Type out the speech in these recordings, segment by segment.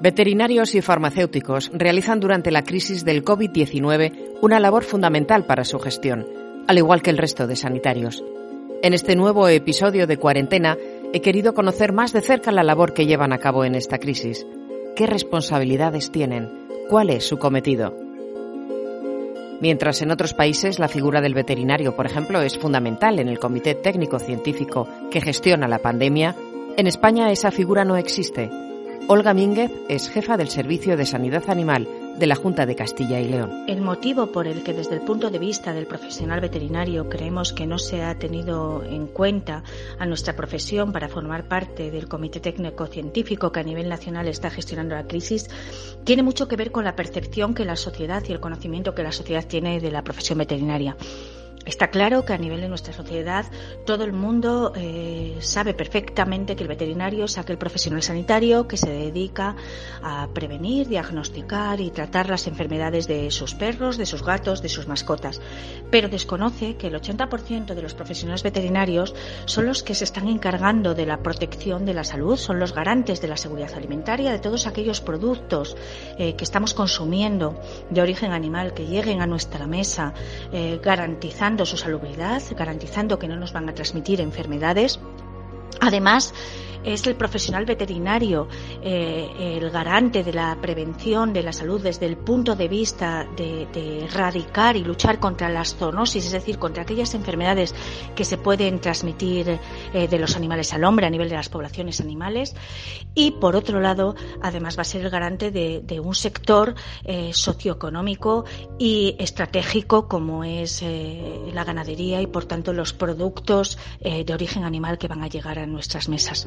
Veterinarios y farmacéuticos realizan durante la crisis del COVID-19 una labor fundamental para su gestión, al igual que el resto de sanitarios. En este nuevo episodio de cuarentena he querido conocer más de cerca la labor que llevan a cabo en esta crisis. ¿Qué responsabilidades tienen? ¿Cuál es su cometido? Mientras en otros países la figura del veterinario, por ejemplo, es fundamental en el Comité Técnico Científico que gestiona la pandemia, en España esa figura no existe Olga Mínguez es jefa del Servicio de Sanidad Animal de la Junta de Castilla y León. El motivo por el que desde el punto de vista del profesional veterinario creemos que no se ha tenido en cuenta a nuestra profesión para formar parte del Comité Técnico Científico que a nivel nacional está gestionando la crisis tiene mucho que ver con la percepción que la sociedad y el conocimiento que la sociedad tiene de la profesión veterinaria. Está claro que a nivel de nuestra sociedad todo el mundo eh, sabe perfectamente que el veterinario es aquel profesional sanitario que se dedica a prevenir, diagnosticar y tratar las enfermedades de sus perros, de sus gatos, de sus mascotas. Pero desconoce que el 80% de los profesionales veterinarios son los que se están encargando de la protección de la salud, son los garantes de la seguridad alimentaria, de todos aquellos productos eh, que estamos consumiendo de origen animal que lleguen a nuestra mesa, eh, garantizando su salubridad, garantizando que no nos van a transmitir enfermedades. Además, es el profesional veterinario eh, el garante de la prevención de la salud desde el punto de vista de, erradicar y luchar contra las zoonosis, es decir, contra aquellas enfermedades que se pueden transmitir eh, de los animales al hombre a nivel de las poblaciones animales. Y por otro lado, además va a ser el garante de, un sector eh, socioeconómico y estratégico como es la ganadería y por tanto los productos de origen animal que van a llegar a nuestras mesas.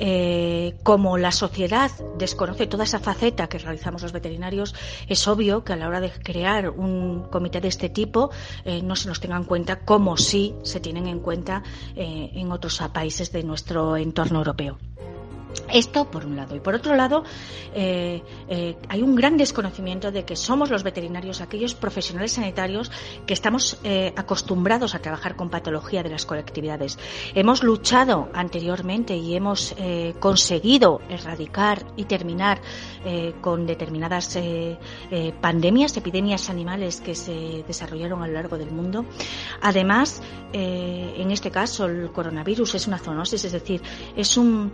Eh, como la sociedad desconoce toda esa faceta que realizamos los veterinarios, es obvio que a la hora de crear un comité de este tipo eh, no se nos tenga en cuenta como sí se tienen en cuenta eh, en otros países de nuestro entorno europeo. Esto por un lado. Y por otro lado, hay un gran desconocimiento de que somos los veterinarios aquellos profesionales sanitarios que estamos acostumbrados a trabajar con patología de las colectividades. Hemos luchado anteriormente y hemos conseguido erradicar y terminar con determinadas pandemias, epidemias animales que se desarrollaron a lo largo del mundo. Además, en este caso, el coronavirus es una zoonosis, es decir, es un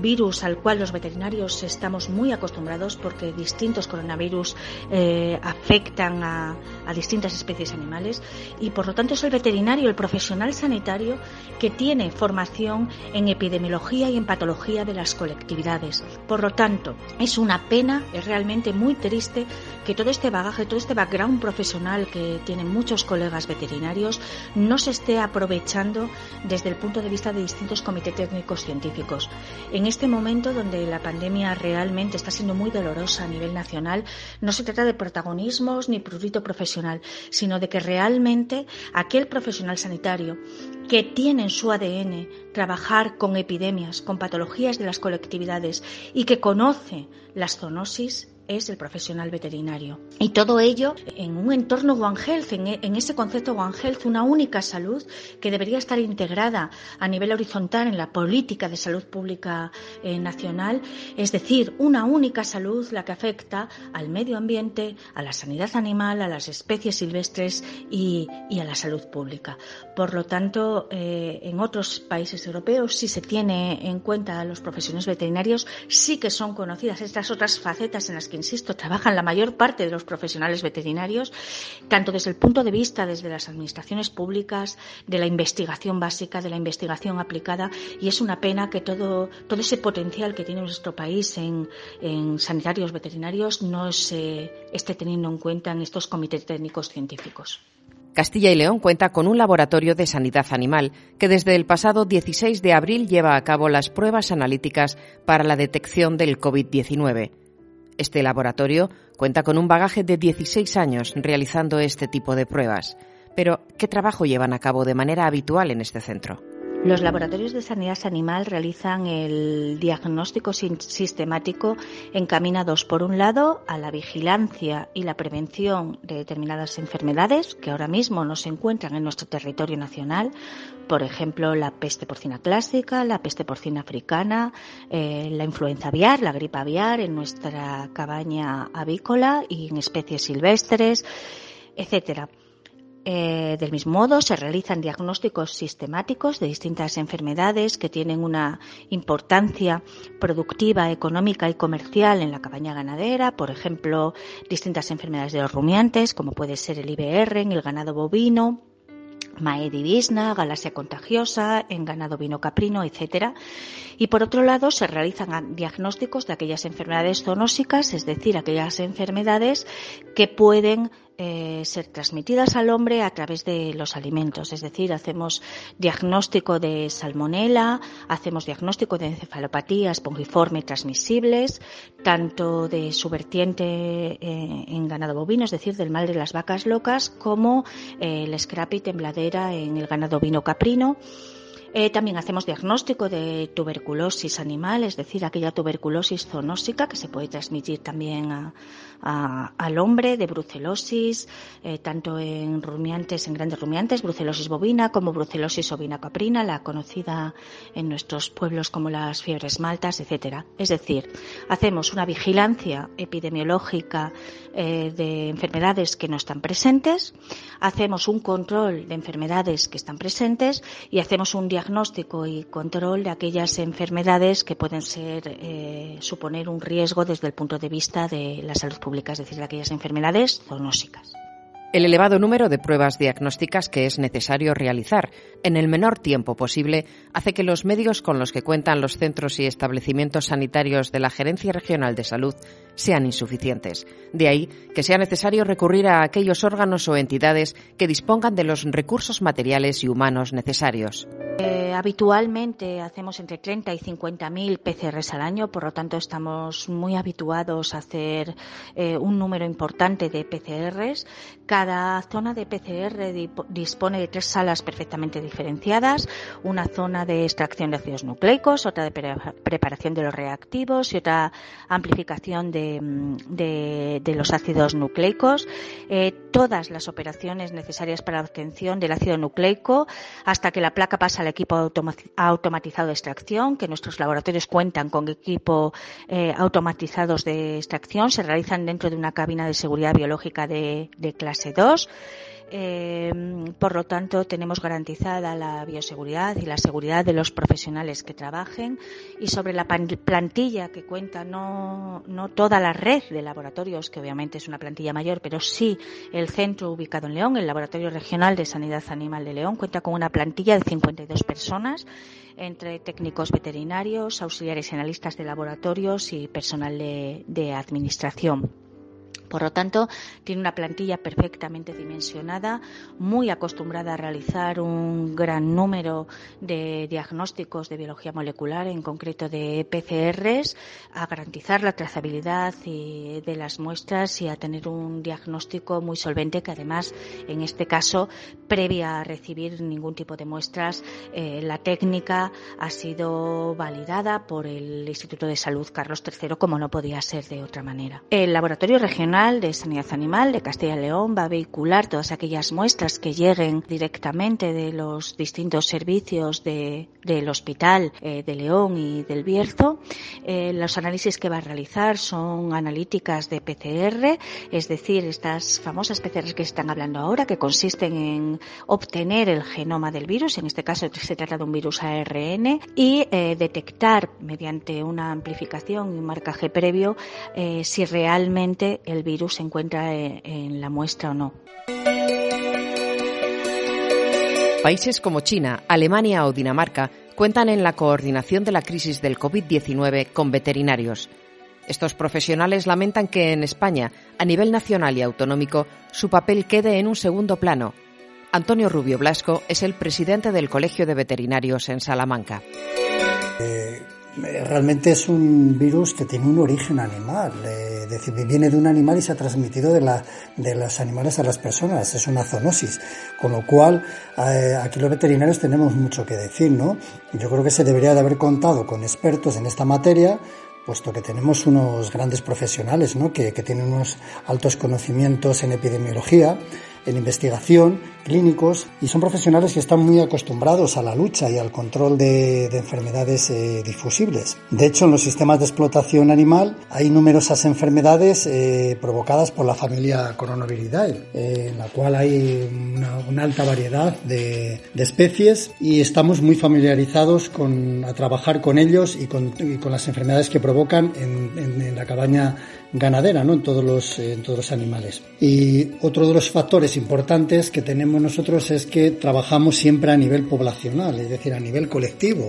virus al cual los veterinarios estamos muy acostumbrados porque distintos coronavirus eh, afectan a, distintas especies animales y por lo tanto es el veterinario, el profesional sanitario que tiene formación en epidemiología y en patología de las colectividades. Por lo tanto, es una pena, es realmente muy triste que todo este bagaje, todo este background profesional que tienen muchos colegas veterinarios no se esté aprovechando desde el punto de vista de distintos comités técnicos científicos. En este momento donde la pandemia realmente está siendo muy dolorosa a nivel nacional, no se trata de protagonismos ni prurito profesional, sino de que realmente aquel profesional sanitario que tiene en su ADN trabajar con epidemias, con patologías de las colectividades y que conoce las zoonosis, es el profesional veterinario. Y todo ello en un entorno One Health, en, ese concepto One Health, una única salud que debería estar integrada a nivel horizontal en la política de salud pública eh, nacional, es decir, una única salud la que afecta al medio ambiente, a la sanidad animal, a las especies silvestres y, a la salud pública. Por lo tanto, eh, en otros países europeos sí se tiene en cuenta a los profesionales veterinarios, sí que son conocidas estas otras facetas en las que insisto, trabajan la mayor parte de los profesionales veterinarios, tanto desde el punto de vista desde las administraciones públicas, de la investigación básica, de la investigación aplicada, y es una pena que todo, todo ese potencial que tiene nuestro país en, en sanitarios veterinarios no se esté teniendo en cuenta en estos comités técnicos científicos. Castilla y León cuenta con un laboratorio de sanidad animal que desde el pasado 16 de abril lleva a cabo las pruebas analíticas para la detección del COVID-19. Este laboratorio cuenta con un bagaje de 16 años realizando este tipo de pruebas. Pero, ¿qué trabajo llevan a cabo de manera habitual en este centro? Los laboratorios de sanidad animal realizan el diagnóstico sistemático encaminados, por un lado, a la vigilancia y la prevención de determinadas enfermedades que ahora mismo no se encuentran en nuestro territorio nacional, por ejemplo, la peste porcina clásica, la peste porcina africana, eh, la influenza aviar, la gripe aviar en nuestra cabaña avícola y en especies silvestres, etcétera. Eh, del mismo modo, se realizan diagnósticos sistemáticos de distintas enfermedades que tienen una importancia productiva, económica y comercial en la cabaña ganadera, por ejemplo, distintas enfermedades de los rumiantes, como puede ser el IBR en el ganado bovino, Maedivisna, galaxia contagiosa, en ganado vino caprino, etc. Y por otro lado, se realizan diagnósticos de aquellas enfermedades zoonósicas, es decir, aquellas enfermedades que pueden eh, ser transmitidas al hombre a través de los alimentos. Es decir, hacemos diagnóstico de salmonela, hacemos diagnóstico de encefalopatía espongiforme transmisibles, tanto de su vertiente eh, en ganado bovino, es decir, del mal de las vacas locas, como eh, el scrappy tembladera en el ganado vino caprino. También hacemos diagnóstico de tuberculosis animal, es decir, aquella tuberculosis zoonósica que se puede transmitir también al hombre, de brucelosis, eh, tanto en rumiantes, en grandes rumiantes, brucelosis bovina como brucelosis ovina caprina, la conocida en nuestros pueblos como las fiebres maltas, etcétera. Es decir, hacemos una vigilancia epidemiológica eh, de enfermedades que no están presentes, hacemos un control de enfermedades que están presentes y hacemos un diagnóstico y control de aquellas enfermedades que pueden ser eh, suponer un riesgo desde el punto de vista de la salud pública, es decir, de aquellas enfermedades zoonósicas. El elevado número de pruebas diagnósticas que es necesario realizar en el menor tiempo posible hace que los medios con los que cuentan los centros y establecimientos sanitarios de la Gerencia Regional de Salud sean insuficientes. De ahí que sea necesario recurrir a aquellos órganos o entidades que dispongan de los recursos materiales y humanos necesarios. Eh, habitualmente hacemos entre 30 y 50 mil PCRs al año, por lo tanto estamos muy habituados a hacer eh, un número importante de PCRs. Zona de PCR dispone de tres salas perfectamente diferenciadas, una zona de extracción de ácidos nucleicos, otra de preparación de los reactivos y otra amplificación de, los ácidos nucleicos. Eh, todas las operaciones necesarias para la obtención del ácido nucleico hasta que la placa pasa al equipo automatizado de extracción, que nuestros laboratorios cuentan con equipo eh, automatizados de extracción, se realizan dentro de una cabina de seguridad biológica de clase 2 eh, por lo tanto, tenemos garantizada la bioseguridad y la seguridad de los profesionales que trabajen y sobre la plantilla que cuenta no, no toda la red de laboratorios, que obviamente es una plantilla mayor, pero sí el centro ubicado en León, el Laboratorio Regional de Sanidad Animal de León, cuenta con una plantilla de 52 personas entre técnicos veterinarios, auxiliares y analistas de laboratorios y personal de administración. Por lo tanto, tiene una plantilla perfectamente dimensionada, muy acostumbrada a realizar un gran número de diagnósticos de biología molecular, en concreto de PCRs, a garantizar la trazabilidad de las muestras y a tener un diagnóstico muy solvente que además, en este caso, previa a recibir ningún tipo de muestras, eh, la técnica ha sido validada por el Instituto de Salud Carlos III como no podía ser de otra manera. El laboratorio regional de Sanidad Animal de Castilla y León va a vehicular todas aquellas muestras que lleguen directamente de los distintos servicios del Hospital eh, de León y del Bierzo. Eh, los análisis que va a realizar son analíticas de PCR, es decir, estas famosas PCR que están hablando ahora, que consisten en obtener el genoma del virus, en este caso se trata de un virus ARN, y eh, detectar mediante una amplificación y un marcaje previo si realmente el virus se encuentra en la muestra o no. Países como China, Alemania o Dinamarca cuentan en la coordinación de la crisis del COVID-19 con veterinarios. Estos profesionales lamentan que en España, a nivel nacional y autonómico, su papel quede en un segundo plano. Antonio Rubio Blasco es el presidente del Colegio de Veterinarios en Salamanca. Eh, Eh, realmente es un virus que tiene un origen animal, eh, es decir, viene de un animal y se ha transmitido de, la, los animales a las personas, es una zoonosis, con lo cual eh, aquí los veterinarios tenemos mucho que decir, ¿no? Yo creo que se debería de haber contado con expertos en esta materia, puesto que tenemos unos grandes profesionales, ¿no? Que tienen unos altos conocimientos en epidemiología, en investigación, clínicos, y son profesionales que están muy acostumbrados a la lucha y al control de, enfermedades eh, difusibles. De hecho, en los sistemas de explotación animal hay numerosas enfermedades eh, provocadas por la familia Coronaviridae, eh, en la cual hay una, alta variedad de, especies y estamos muy familiarizados con, a trabajar con ellos y con, las enfermedades que provocan en, en la cabaña ganadera, ¿no? En todos los, en todos los animales. Y otro de los factores importantes que tenemos nosotros es que trabajamos siempre a nivel poblacional, es decir, a nivel colectivo,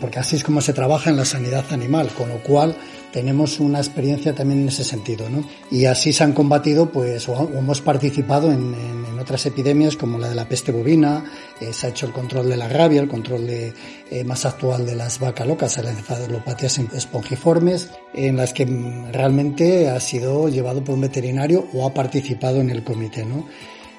porque así es como se trabaja en la sanidad animal, con lo cual tenemos una experiencia también en ese sentido, ¿no? Y así se han combatido, pues, o hemos participado en, otras epidemias como la de la peste bovina, eh, se ha hecho el control de la rabia, el control de, eh, más actual de las vacas locas, las encefalopatías espongiformes, en las que realmente ha sido llevado por un veterinario o ha participado en el comité, ¿no?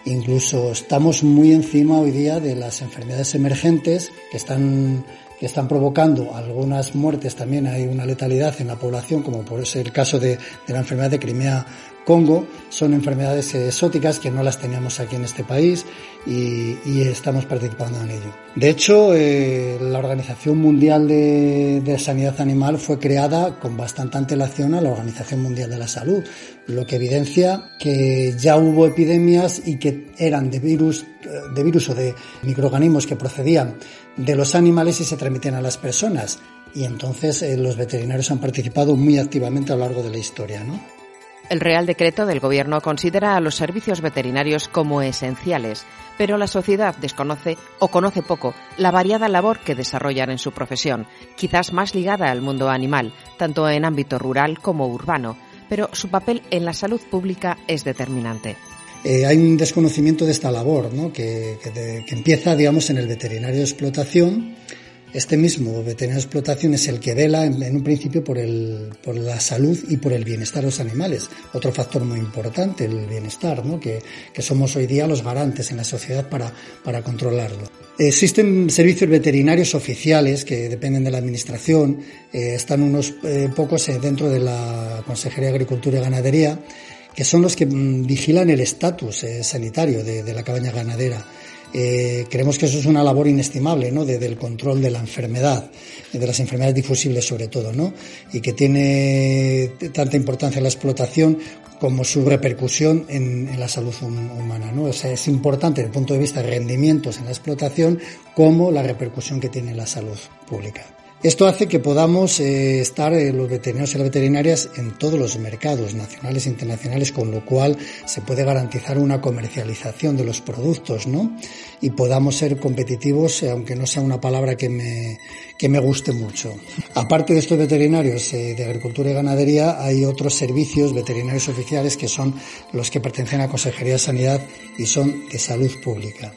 Incluso estamos muy encima hoy día de las enfermedades emergentes que están que están provocando algunas muertes, también hay una letalidad en la población, como por ser el caso de, de la enfermedad de Crimea Congo, son enfermedades exóticas que no las teníamos aquí en este país y, estamos participando en ello. De hecho, eh, la Organización Mundial de, Sanidad Animal fue creada con bastante antelación a la Organización Mundial de la Salud, lo que evidencia que ya hubo epidemias y que eran de virus, de virus o de microorganismos que procedían de los animales y se transmitían a las personas. Y entonces eh, los veterinarios han participado muy activamente a lo largo de la historia, ¿no? El Real Decreto del Gobierno considera a los servicios veterinarios como esenciales, pero la sociedad desconoce o conoce poco la variada labor que desarrollan en su profesión, quizás más ligada al mundo animal, tanto en ámbito rural como urbano, pero su papel en la salud pública es determinante. Eh, hay un desconocimiento de esta labor, ¿no? que, que empieza, digamos, en el veterinario de explotación, este mismo veterinario de explotación es el que vela en, un principio por, el, por la salud y por el bienestar de los animales. Otro factor muy importante, el bienestar, ¿no? que, somos hoy día los garantes en la sociedad para, para controlarlo. Existen servicios veterinarios oficiales que dependen de la Administración, eh, están unos eh, pocos eh, dentro de la Consejería de Agricultura y Ganadería, que son los que mm, vigilan el estatus sanitario de la cabaña ganadera. Eh, creemos que eso es una labor inestimable, ¿no? del control de la enfermedad, de las enfermedades difusibles sobre todo, ¿no? Y que tiene tanta importancia la explotación como su repercusión en, la salud humana, ¿no? O sea, es importante desde el punto de vista de rendimientos en la explotación como la repercusión que tiene en la salud pública. Esto hace que podamos eh, estar eh, los veterinarios y las veterinarias en todos los mercados nacionales e internacionales, con lo cual se puede garantizar una comercialización de los productos, ¿no? Y podamos ser competitivos, eh, aunque no sea una palabra que me, que me guste mucho. Aparte de estos veterinarios de agricultura y ganadería, hay otros servicios veterinarios oficiales que son los que pertenecen a Consejería de Sanidad y son de salud pública.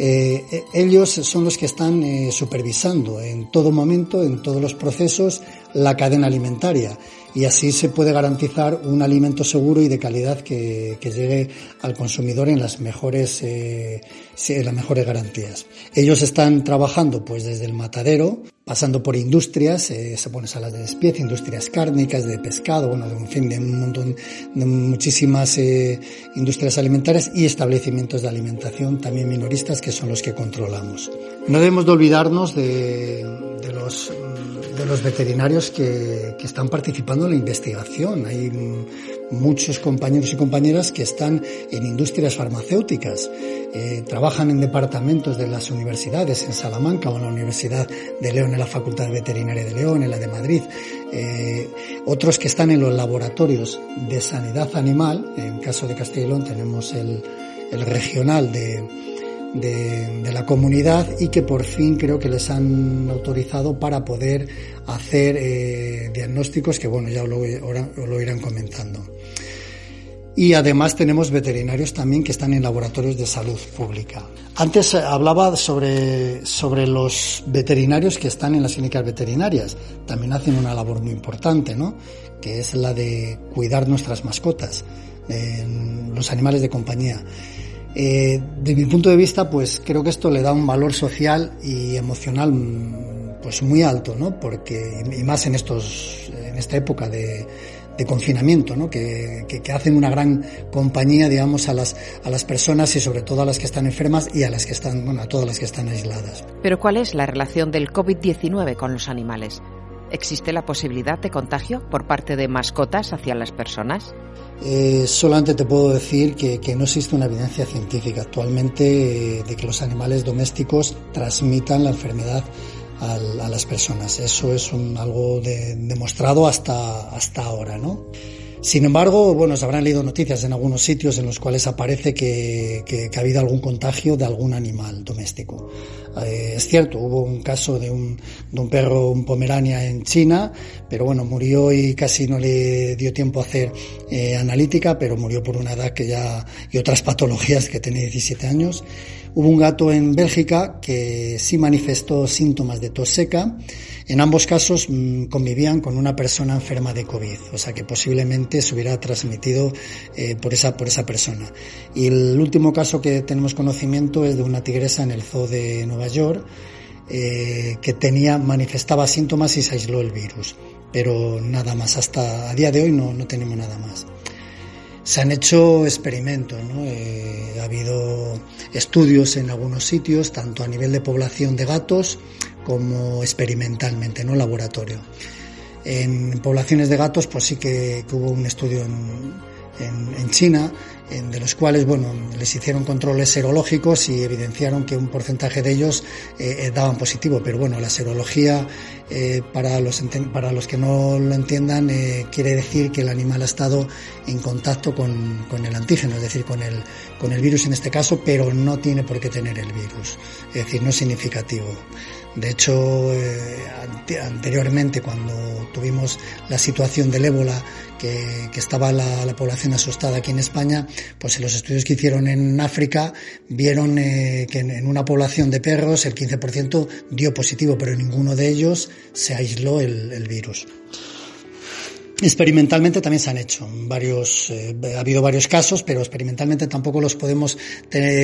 Eh, eh, ellos son los que están eh, supervisando en todo momento, en todos los procesos, la cadena alimentaria y así se puede garantizar un alimento seguro y de calidad que, llegue al consumidor en las mejores, las mejores garantías. Ellos están trabajando pues desde el matadero, pasando por industrias, eh, se pone salas de despiece, industrias cárnicas, de pescado, bueno, de un fin de un montón, de muchísimas eh, industrias alimentarias y establecimientos de alimentación también minoristas que son los que controlamos. No debemos de olvidarnos de, de los de los veterinarios que, que, están participando en la investigación. Hay muchos compañeros y compañeras que están en industrias farmacéuticas, eh, trabajan en departamentos de las universidades, en Salamanca o en la Universidad de León, en la Facultad Veterinaria de León, en la de Madrid, eh, otros que están en los laboratorios de sanidad animal, en caso de Castilla y León tenemos el, el regional de, de, la comunidad y que por fin creo que les han autorizado para poder hacer eh, diagnósticos que bueno ya lo, lo irán comentando. y además tenemos veterinarios también que están en laboratorios de salud pública. Antes hablaba sobre, sobre los veterinarios que están en las clínicas veterinarias. También hacen una labor muy importante, ¿no? Que es la de cuidar nuestras mascotas, los animales de compañía. Eh, mi punto de vista, pues creo que esto le da un valor social y emocional pues muy alto, ¿no? Porque, y más en estos, en esta época de, de confinamiento, ¿no? que, que, hacen una gran compañía, digamos, a las, a las personas y sobre todo a las que están enfermas y a las que están, bueno, a todas las que están aisladas. Pero ¿cuál es la relación del COVID-19 con los animales? ¿Existe la posibilidad de contagio por parte de mascotas hacia las personas? Eh, solamente te puedo decir que, no existe una evidencia científica actualmente eh, de que los animales domésticos transmitan la enfermedad a las personas. Eso es algo demostrado hasta, hasta ahora, ¿no? Sin embargo, bueno, se habrán leído noticias en algunos sitios en los cuales aparece que, que, ha habido algún contagio de algún animal doméstico. Eh, es cierto, hubo un caso de un, de un perro, un pomerania en China, pero bueno, murió y casi no le dio tiempo a hacer eh, analítica, pero murió por una edad que ya, y otras patologías que tenía 17 años. Hubo un gato en Bélgica que sí manifestó síntomas de tos seca. En ambos casos mm, convivían con una persona enferma de COVID, o sea que posiblemente se hubiera transmitido eh, por, esa, por esa persona. Y el último caso que tenemos conocimiento es de una tigresa en el zoo de Nueva York eh, que tenía, manifestaba síntomas y se aisló el virus. Pero nada más, hasta a día de hoy no, no tenemos nada más. Se han hecho experimentos, ¿no? Eh, ha habido estudios en algunos sitios, tanto a nivel de población de gatos como experimentalmente, ¿no? Laboratorio. En poblaciones de gatos, pues sí que, hubo un estudio en, en China de los cuales bueno les hicieron controles serológicos y evidenciaron que un porcentaje de ellos eh, eh, daban positivo. Pero bueno la serología eh, para los para los que no lo entiendan quiere decir que el animal ha estado en contacto con, con, el antígeno es decir con el con el virus en este caso pero no tiene por qué tener el virus. Es decir no es significativo de hecho, anteriormente, cuando tuvimos la situación del ébola, que, estaba la, la, población asustada aquí en España, pues en los estudios que hicieron en África vieron eh, que en, una población de perros el 15% dio positivo, pero en ninguno de ellos se aisló el virus. Experimentalmente también se han hecho varios, eh, ha habido varios casos, pero experimentalmente tampoco los podemos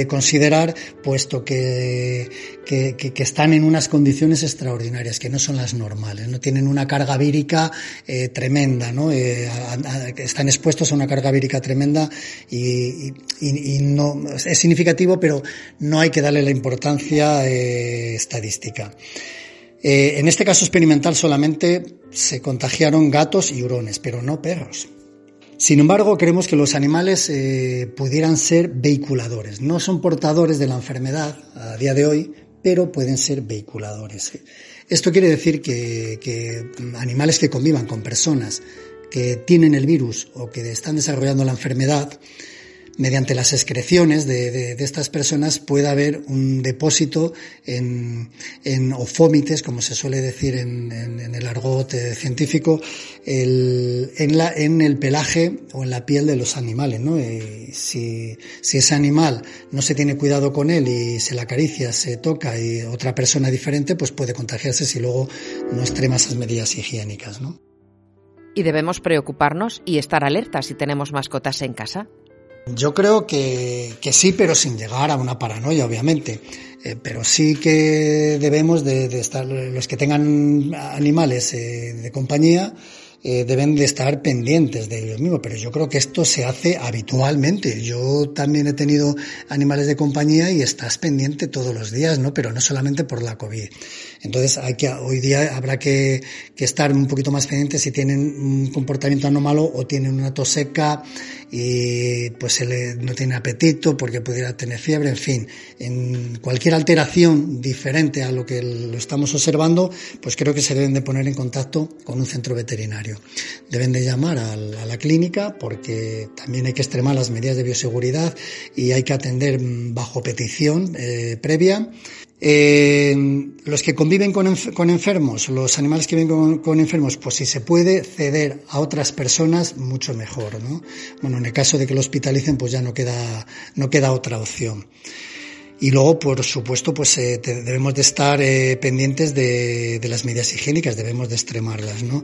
considerar, puesto que, que, que, están en unas condiciones extraordinarias, que no son las normales, no tienen una carga vírica eh, tremenda, ¿no? Eh, están expuestos a una carga vírica tremenda y, y, y, no es significativo, pero no hay que darle la importancia eh, estadística. Eh, en este caso experimental solamente se contagiaron gatos y hurones, pero no perros. Sin embargo, creemos que los animales eh, pudieran ser vehiculadores. No son portadores de la enfermedad a día de hoy, pero pueden ser vehiculadores. Esto quiere decir que, que animales que convivan con personas que tienen el virus o que están desarrollando la enfermedad, mediante las excreciones de, de, estas personas pueda haber un depósito en, en o fómites, como se suele decir en, el argot eh, científico, en, la, en el pelaje o en la piel de los animales. ¿no? Y si, si ese animal no se tiene cuidado con él y se la acaricia, se toca y otra persona diferente, pues puede contagiarse si luego no extrema esas medidas higiénicas. ¿no? Y debemos preocuparnos y estar alertas si tenemos mascotas en casa. Yo creo que, sí, pero sin llegar a una paranoia, obviamente. Eh, pero sí que debemos de, de, estar, los que tengan animales eh, de compañía, eh, deben de estar pendientes de ellos mismos, pero yo creo que esto se hace habitualmente. Yo también he tenido animales de compañía y estás pendiente todos los días, ¿no? Pero no solamente por la COVID. Entonces hay que, hoy día habrá que, que estar un poquito más pendientes si tienen un comportamiento anómalo o tienen una tos seca y pues se le, no tiene apetito porque pudiera tener fiebre, en fin, en cualquier alteración diferente a lo que lo estamos observando, pues creo que se deben de poner en contacto con un centro veterinario. Deben de llamar a la clínica porque también hay que extremar las medidas de bioseguridad y hay que atender bajo petición eh, previa Eh, los que conviven con, enfermos, los animales que viven con, enfermos, pues si se puede ceder a otras personas, mucho mejor, ¿no? Bueno, en el caso de que lo hospitalicen, pues ya no queda, no queda otra opción. Y luego, por supuesto, pues eh, debemos de estar eh, pendientes de, las medidas higiénicas, debemos de extremarlas, ¿no?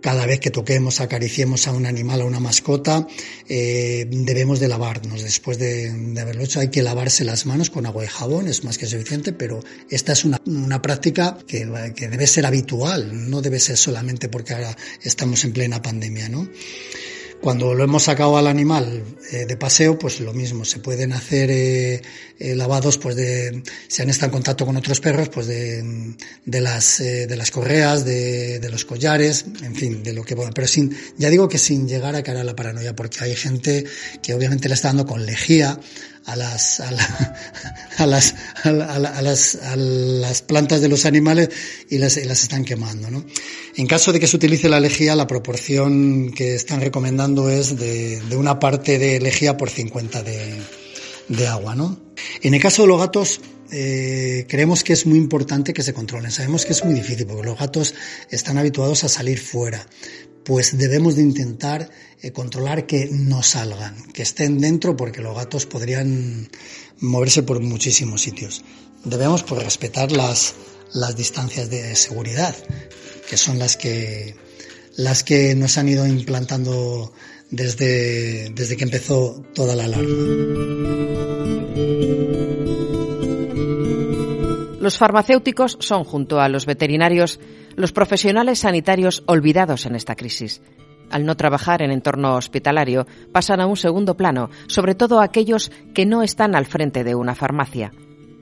Cada vez que toquemos, acariciemos a un animal, a una mascota, eh, debemos de lavarnos. Después de, haberlo hecho hay que lavarse las manos con agua y jabón, es más que suficiente, pero esta es una, una práctica que, que, debe ser habitual, no debe ser solamente porque ahora estamos en plena pandemia, ¿no? Cuando lo hemos sacado al animal eh, de paseo, pues lo mismo, se pueden hacer eh, eh, lavados, pues de, si han estado en contacto con otros perros, pues de, de las, de las correas, de, de los collares, en fin, de lo que pueda. Pero sin, ya digo que sin llegar a cara a la paranoia, porque hay gente que obviamente le está dando con lejía a las, a, a las, a, las, a las plantas de los animales y las, las están quemando. ¿no? En caso de que se utilice la lejía, la proporción que están recomendando es de, de una parte de lejía por 50 de, de agua. ¿no? En el caso de los gatos, eh, creemos que es muy importante que se controlen. Sabemos que es muy difícil porque los gatos están habituados a salir fuera. Pues debemos de intentar eh, controlar que no salgan, que estén dentro porque los gatos podrían moverse por muchísimos sitios. Debemos pues, respetar las, las distancias de seguridad, que son las que, las que nos han ido implantando desde, desde que empezó toda la alarma. Los farmacéuticos son, junto a los veterinarios, los profesionales sanitarios olvidados en esta crisis. Al no trabajar en entorno hospitalario, pasan a un segundo plano, sobre todo aquellos que no están al frente de una farmacia.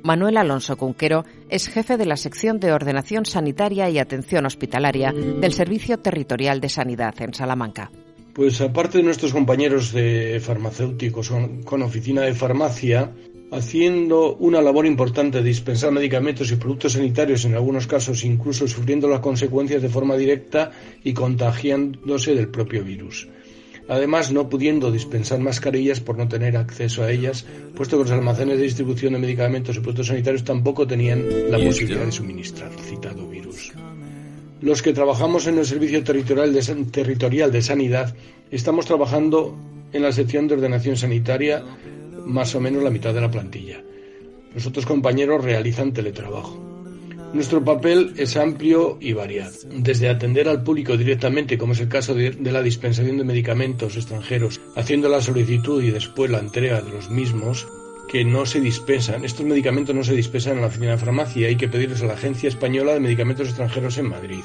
Manuel Alonso Cunquero es jefe de la sección de ordenación sanitaria y atención hospitalaria del Servicio Territorial de Sanidad en Salamanca. Pues aparte de nuestros compañeros de farmacéuticos con oficina de farmacia, haciendo una labor importante de dispensar medicamentos y productos sanitarios, en algunos casos incluso sufriendo las consecuencias de forma directa y contagiándose del propio virus. Además, no pudiendo dispensar mascarillas por no tener acceso a ellas, puesto que los almacenes de distribución de medicamentos y productos sanitarios tampoco tenían la posibilidad de suministrar citado virus. Los que trabajamos en el Servicio Territorial de, Territorial de Sanidad estamos trabajando en la sección de ordenación sanitaria más o menos la mitad de la plantilla. Los otros compañeros realizan teletrabajo. Nuestro papel es amplio y variado, desde atender al público directamente, como es el caso de, la dispensación de medicamentos extranjeros, haciendo la solicitud y después la entrega de los mismos, que no se dispensan. Estos medicamentos no se dispensan en la oficina de farmacia, hay que pedirlos a la Agencia Española de Medicamentos Extranjeros en Madrid.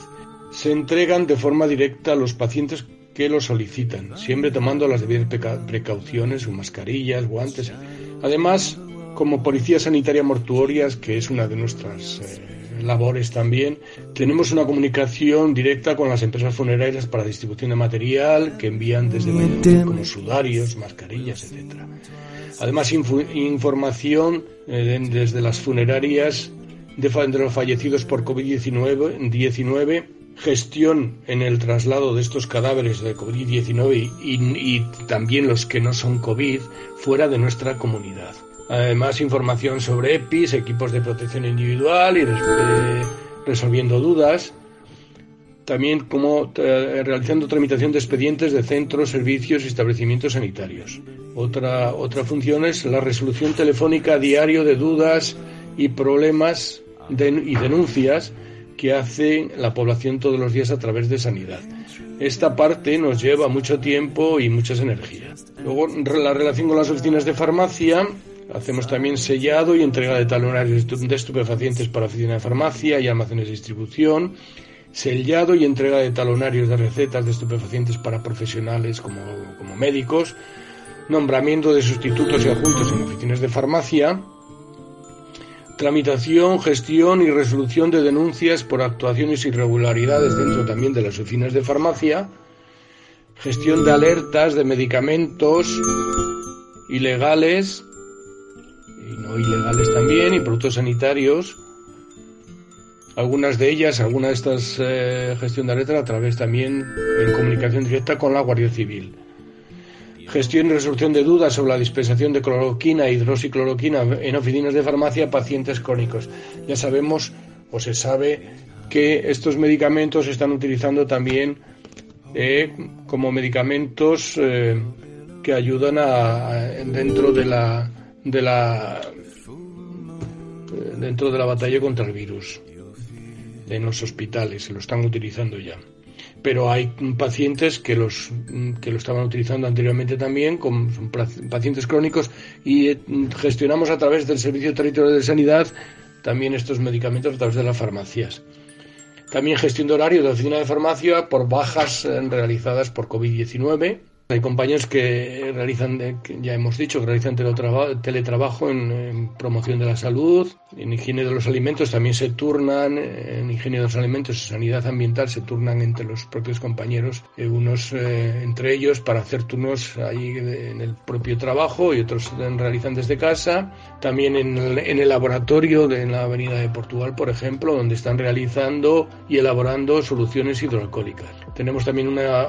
Se entregan de forma directa a los pacientes que lo solicitan, siempre tomando las debidas precauciones, sus mascarillas, guantes. Además, como Policía Sanitaria Mortuorias, que es una de nuestras eh, labores también, tenemos una comunicación directa con las empresas funerarias para distribución de material que envían desde como sudarios, mascarillas, etc. Además, información eh, desde las funerarias de, de los fallecidos por COVID-19 gestión en el traslado de estos cadáveres de COVID-19 y, también los que no son COVID fuera de nuestra comunidad. Además, información sobre EPIs, equipos de protección individual y resolviendo dudas. También como eh, realizando tramitación de expedientes de centros, servicios y establecimientos sanitarios. Otra, otra función es la resolución telefónica diario de dudas y problemas y denuncias que hace la población todos los días a través de sanidad. Esta parte nos lleva mucho tiempo y muchas energías. Luego, la relación con las oficinas de farmacia, hacemos también sellado y entrega de talonarios de estupefacientes para oficinas de farmacia y almacenes de distribución, sellado y entrega de talonarios de recetas de estupefacientes para profesionales como, como médicos, nombramiento de sustitutos y adjuntos en oficinas de farmacia, tramitación, gestión y resolución de denuncias por actuaciones irregularidades dentro también de las oficinas de farmacia, gestión de alertas de medicamentos ilegales y no ilegales también y productos sanitarios. Algunas de ellas, alguna de estas eh, gestión de alertas a través también en comunicación directa con la Guardia Civil. Gestión y resolución de dudas sobre la dispensación de cloroquina e hidroxicloroquina en oficinas de farmacia a pacientes crónicos. Ya sabemos o se sabe que estos medicamentos se están utilizando también eh, como medicamentos eh, que ayudan a, dentro de la de la eh, dentro de la batalla contra el virus en los hospitales se lo están utilizando ya pero hay pacientes que los que lo estaban utilizando anteriormente también con pacientes crónicos y gestionamos a través del servicio territorial de sanidad también estos medicamentos a través de las farmacias. También gestión de horario de oficina de farmacia por bajas eh, realizadas por COVID-19 hay compañeros que realizan, ya hemos dicho, que realizan teletrabajo en, promoción de la salud, en higiene de los alimentos, también se turnan, en higiene de los alimentos y sanidad ambiental se turnan entre los propios compañeros, eh, unos eh, entre ellos para hacer turnos ahí en el propio trabajo y otros realizan desde casa. También en el, laboratorio de la Avenida de Portugal, por ejemplo, donde están realizando y elaborando soluciones hidroalcohólicas. Tenemos también una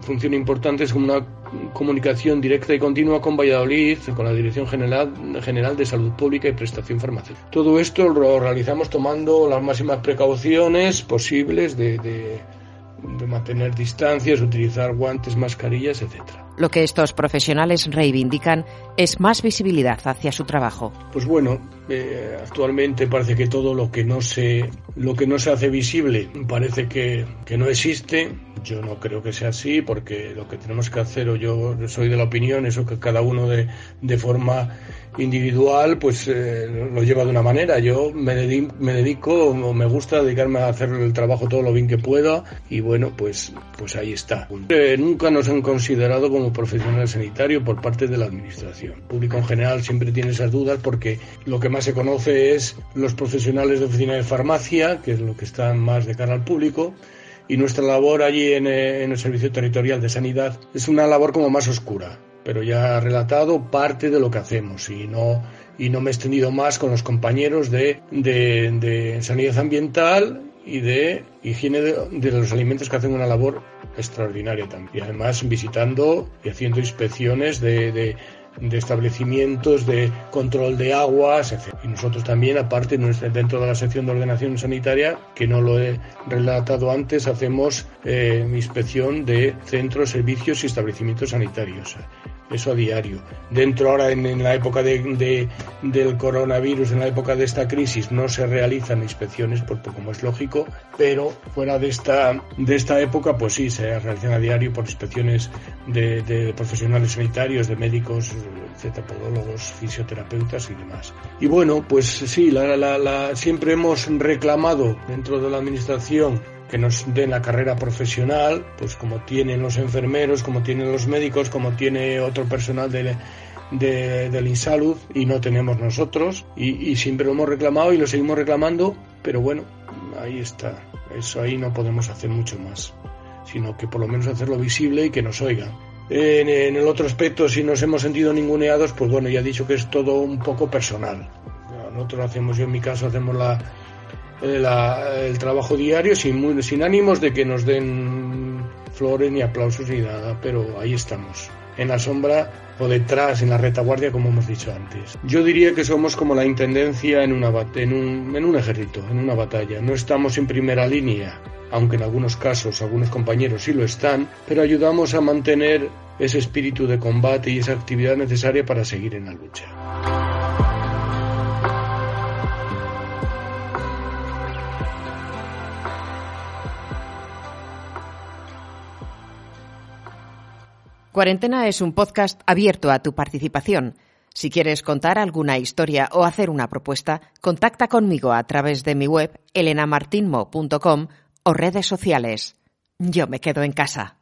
función importante es una comunicación directa y continua con Valladolid, con la Dirección General, General de Salud Pública y Prestación Farmacéutica. Todo esto lo realizamos tomando las máximas precauciones posibles de, de mantener distancias, utilizar guantes, mascarillas, etcétera. Lo que estos profesionales reivindican es más visibilidad hacia su trabajo. Pues bueno, eh, actualmente parece que todo lo que no se lo que no se hace visible parece que, que no existe. Yo no creo que sea así, porque lo que tenemos que hacer, o yo soy de la opinión, eso que cada uno de, de forma individual, pues eh, lo lleva de una manera. Yo me, dedico, me dedico, me gusta dedicarme a hacer el trabajo todo lo bien que pueda, y bueno, pues, pues ahí está. Eh, nunca nos han considerado como profesional sanitario por parte de la administración. El público en general siempre tiene esas dudas porque lo que más se conoce es los profesionales de oficina de farmacia, que es lo que está más de cara al público, y nuestra labor allí en, eh, en el Servicio Territorial de Sanidad es una labor como más oscura pero ya he relatado parte de lo que hacemos y no, y no me he extendido más con los compañeros de, de, sanidad ambiental y de higiene de, los alimentos que hacen una labor extraordinaria también. Y además visitando y haciendo inspecciones de, de, establecimientos de control de aguas, etc. Y nosotros también, aparte, dentro de la sección de ordenación sanitaria, que no lo he relatado antes, hacemos eh, inspección de centros, servicios y establecimientos sanitarios eso a diario. Dentro ahora en, la época de, del coronavirus, en la época de esta crisis, no se realizan inspecciones, por, como es lógico, pero fuera de esta, de esta época, pues sí, se realizan a diario por inspecciones de, profesionales sanitarios, de médicos, etcétera, podólogos, fisioterapeutas y demás. Y bueno, pues sí, la, siempre hemos reclamado dentro de la administración que nos den la carrera profesional, pues como tienen los enfermeros, como tienen los médicos, como tiene otro personal de, de, del Insalud y no tenemos nosotros y, siempre lo hemos reclamado y lo seguimos reclamando, pero bueno, ahí está, eso ahí no podemos hacer mucho más, sino que por lo menos hacerlo visible y que nos oigan. En, el otro aspecto, si nos hemos sentido ninguneados, pues bueno, ya he dicho que es todo un poco personal. Nosotros hacemos, yo en mi caso, hacemos la, el trabajo diario sin, sin ánimos de que nos den flores ni aplausos ni nada, pero ahí estamos, en la sombra o detrás, en la retaguardia, como hemos dicho antes. Yo diría que somos como la intendencia en, un ejército, en una batalla. No estamos en primera línea, aunque en algunos casos algunos compañeros sí lo están, pero ayudamos a mantener ese espíritu de combate y esa actividad necesaria para seguir en la lucha. Cuarentena es un podcast abierto a tu participación. Si quieres contar alguna historia o hacer una propuesta, contacta conmigo a través de mi web elenamartinmo.com o redes sociales. Yo me quedo en casa.